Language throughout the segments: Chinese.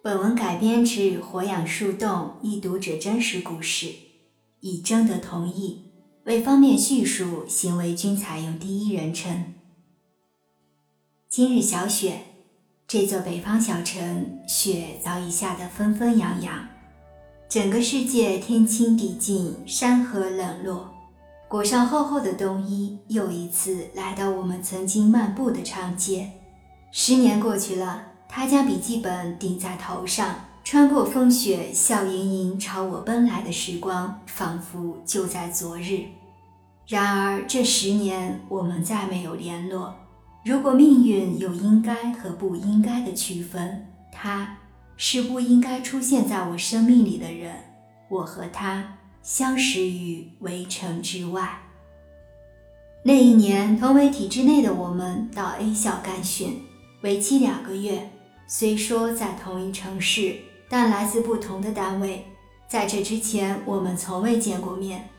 本文改编自《活养树洞》一读者真实故事，已征得同意。为方便叙述，行为均采用第一人称。今日小雪，这座北方小城，雪早已下得纷纷扬扬，整个世界天清地静，山河冷落。裹上厚厚的冬衣，又一次来到我们曾经漫步的长街。十年过去了，他将笔记本顶在头上，穿过风雪，笑盈盈朝我奔来的时光，仿佛就在昨日。然而这十年，我们再没有联络。如果命运有应该和不应该的区分，他是不应该出现在我生命里的人。我和他。相识于围城之外。那一年，同为体制内的我们到 A 校干训，为期两个月。虽说在同一城市，但来自不同的单位。在这之前，我们从未见过面。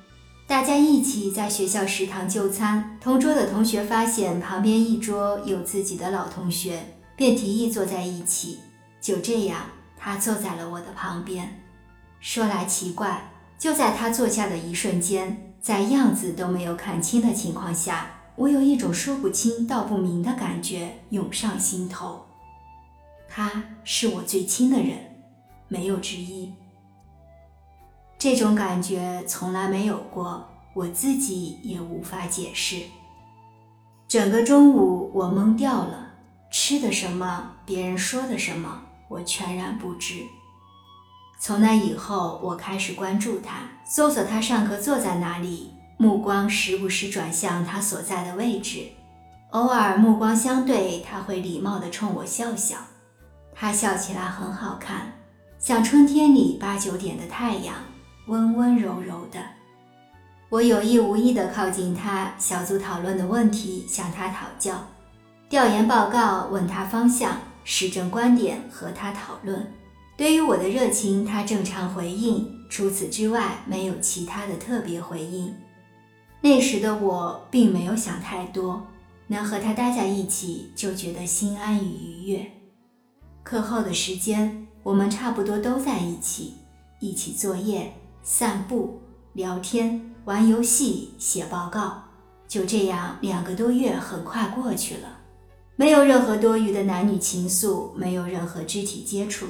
大家一起在学校食堂就餐，同桌的同学发现旁边一桌有自己的老同学，便提议坐在一起。就这样，他坐在了我的旁边。说来奇怪。就在他坐下的一瞬间，在样子都没有看清的情况下，我有一种说不清道不明的感觉涌上心头。他是我最亲的人，没有之一。这种感觉从来没有过，我自己也无法解释。整个中午我懵掉了，吃的什么，别人说的什么，我全然不知。从那以后，我开始关注他，搜索他上课坐在哪里，目光时不时转向他所在的位置。偶尔目光相对，他会礼貌地冲我笑笑。他笑起来很好看，像春天里八九点的太阳，温温柔柔的。我有意无意地靠近他，小组讨论的问题向他讨教，调研报告问他方向，时政观点和他讨论。对于我的热情，他正常回应，除此之外没有其他的特别回应。那时的我并没有想太多，能和他待在一起就觉得心安与愉悦。课后的时间，我们差不多都在一起，一起作业、散步、聊天、玩游戏、写报告。就这样，两个多月很快过去了，没有任何多余的男女情愫，没有任何肢体接触。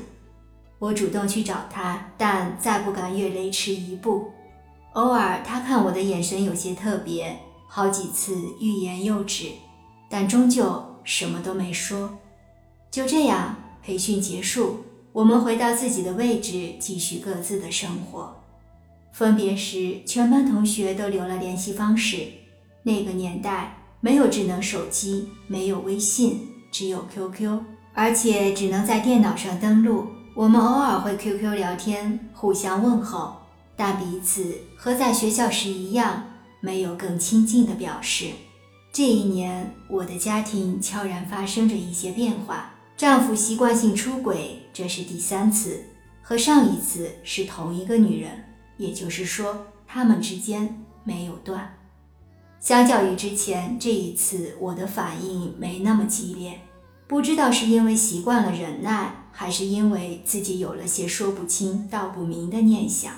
我主动去找他，但再不敢越雷池一步。偶尔，他看我的眼神有些特别，好几次欲言又止，但终究什么都没说。就这样，培训结束，我们回到自己的位置，继续各自的生活。分别时，全班同学都留了联系方式。那个年代没有智能手机，没有微信，只有 QQ，而且只能在电脑上登录。我们偶尔会 QQ 聊天，互相问候，但彼此和在学校时一样，没有更亲近的表示。这一年，我的家庭悄然发生着一些变化。丈夫习惯性出轨，这是第三次，和上一次是同一个女人，也就是说，他们之间没有断。相较于之前，这一次我的反应没那么激烈。不知道是因为习惯了忍耐，还是因为自己有了些说不清道不明的念想。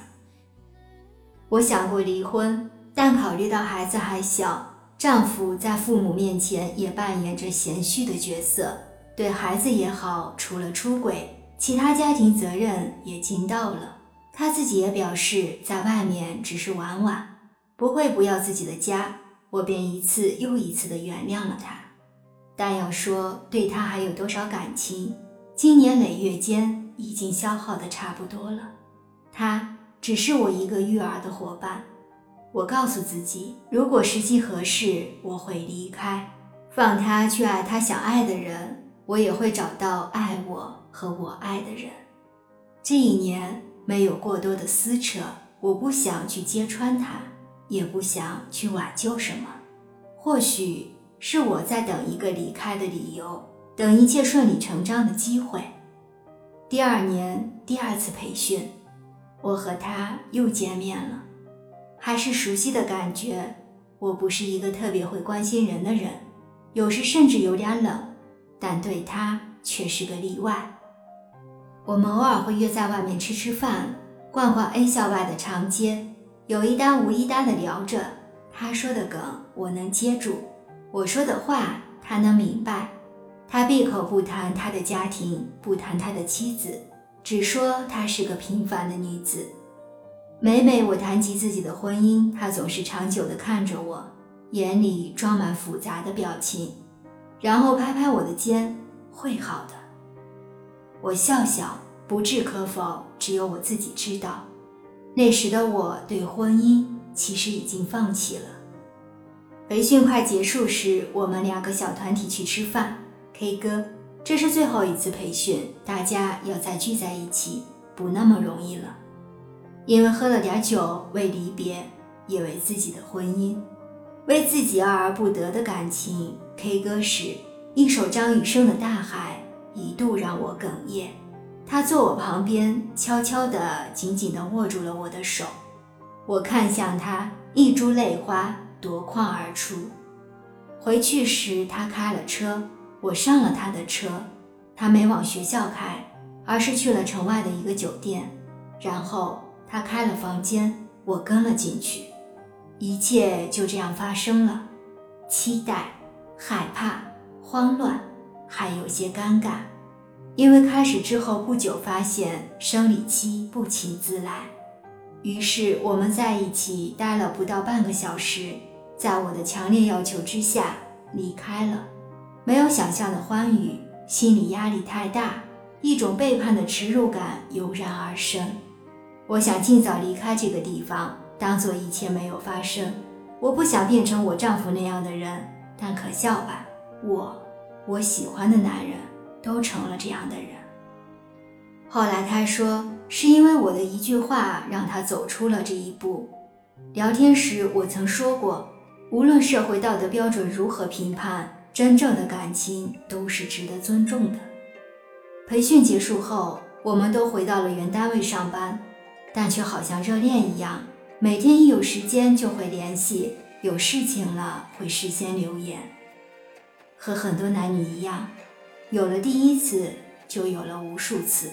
我想过离婚，但考虑到孩子还小，丈夫在父母面前也扮演着贤婿的角色，对孩子也好，除了出轨，其他家庭责任也尽到了。他自己也表示，在外面只是玩玩，不会不要自己的家。我便一次又一次地原谅了他。但要说对他还有多少感情，经年累月间已经消耗的差不多了。他只是我一个育儿的伙伴。我告诉自己，如果时机合适，我会离开，放他去爱他想爱的人，我也会找到爱我和我爱的人。这一年没有过多的撕扯，我不想去揭穿他，也不想去挽救什么。或许。是我在等一个离开的理由，等一切顺理成章的机会。第二年第二次培训，我和他又见面了，还是熟悉的感觉。我不是一个特别会关心人的人，有时甚至有点冷，但对他却是个例外。我们偶尔会约在外面吃吃饭，逛逛 A 校外的长街，有一搭无一搭的聊着。他说的梗我能接住，我说的话他能明白。他闭口不谈他的家庭，不谈他的妻子，只说她是个平凡的女子。每每我谈及自己的婚姻，他总是长久地看着我，眼里装满复杂的表情，然后拍拍我的肩：“会好的。”我笑笑，不置可否，只有我自己知道。那时的我对婚姻其实已经放弃了。培训快结束时，我们两个小团体去吃饭。K 歌，这是最后一次培训，大家要再聚在一起，不那么容易了。因为喝了点酒，为离别，也为自己的婚姻，为自己爱而不得的感情。K 歌时，一首张雨生的《大海》一度让我哽咽。他坐我旁边，悄悄地、紧紧地握住了我的手。我看向他，一株泪花夺眶而出。回去时，他开了车。我上了他的车，他没往学校开，而是去了城外的一个酒店。然后他开了房间，我跟了进去。一切就这样发生了，期待、害怕、慌乱，还有些尴尬，因为开始之后不久发现生理期不请自来。于是我们在一起待了不到半个小时，在我的强烈要求之下离开了。没有想象的欢愉，心理压力太大，一种背叛的耻辱感油然而生。我想尽早离开这个地方，当做一切没有发生。我不想变成我丈夫那样的人，但可笑吧，我，我喜欢的男人都成了这样的人。后来他说，是因为我的一句话让他走出了这一步。聊天时我曾说过，无论社会道德标准如何评判。真正的感情都是值得尊重的。培训结束后，我们都回到了原单位上班，但却好像热恋一样，每天一有时间就会联系，有事情了会事先留言。和很多男女一样，有了第一次，就有了无数次。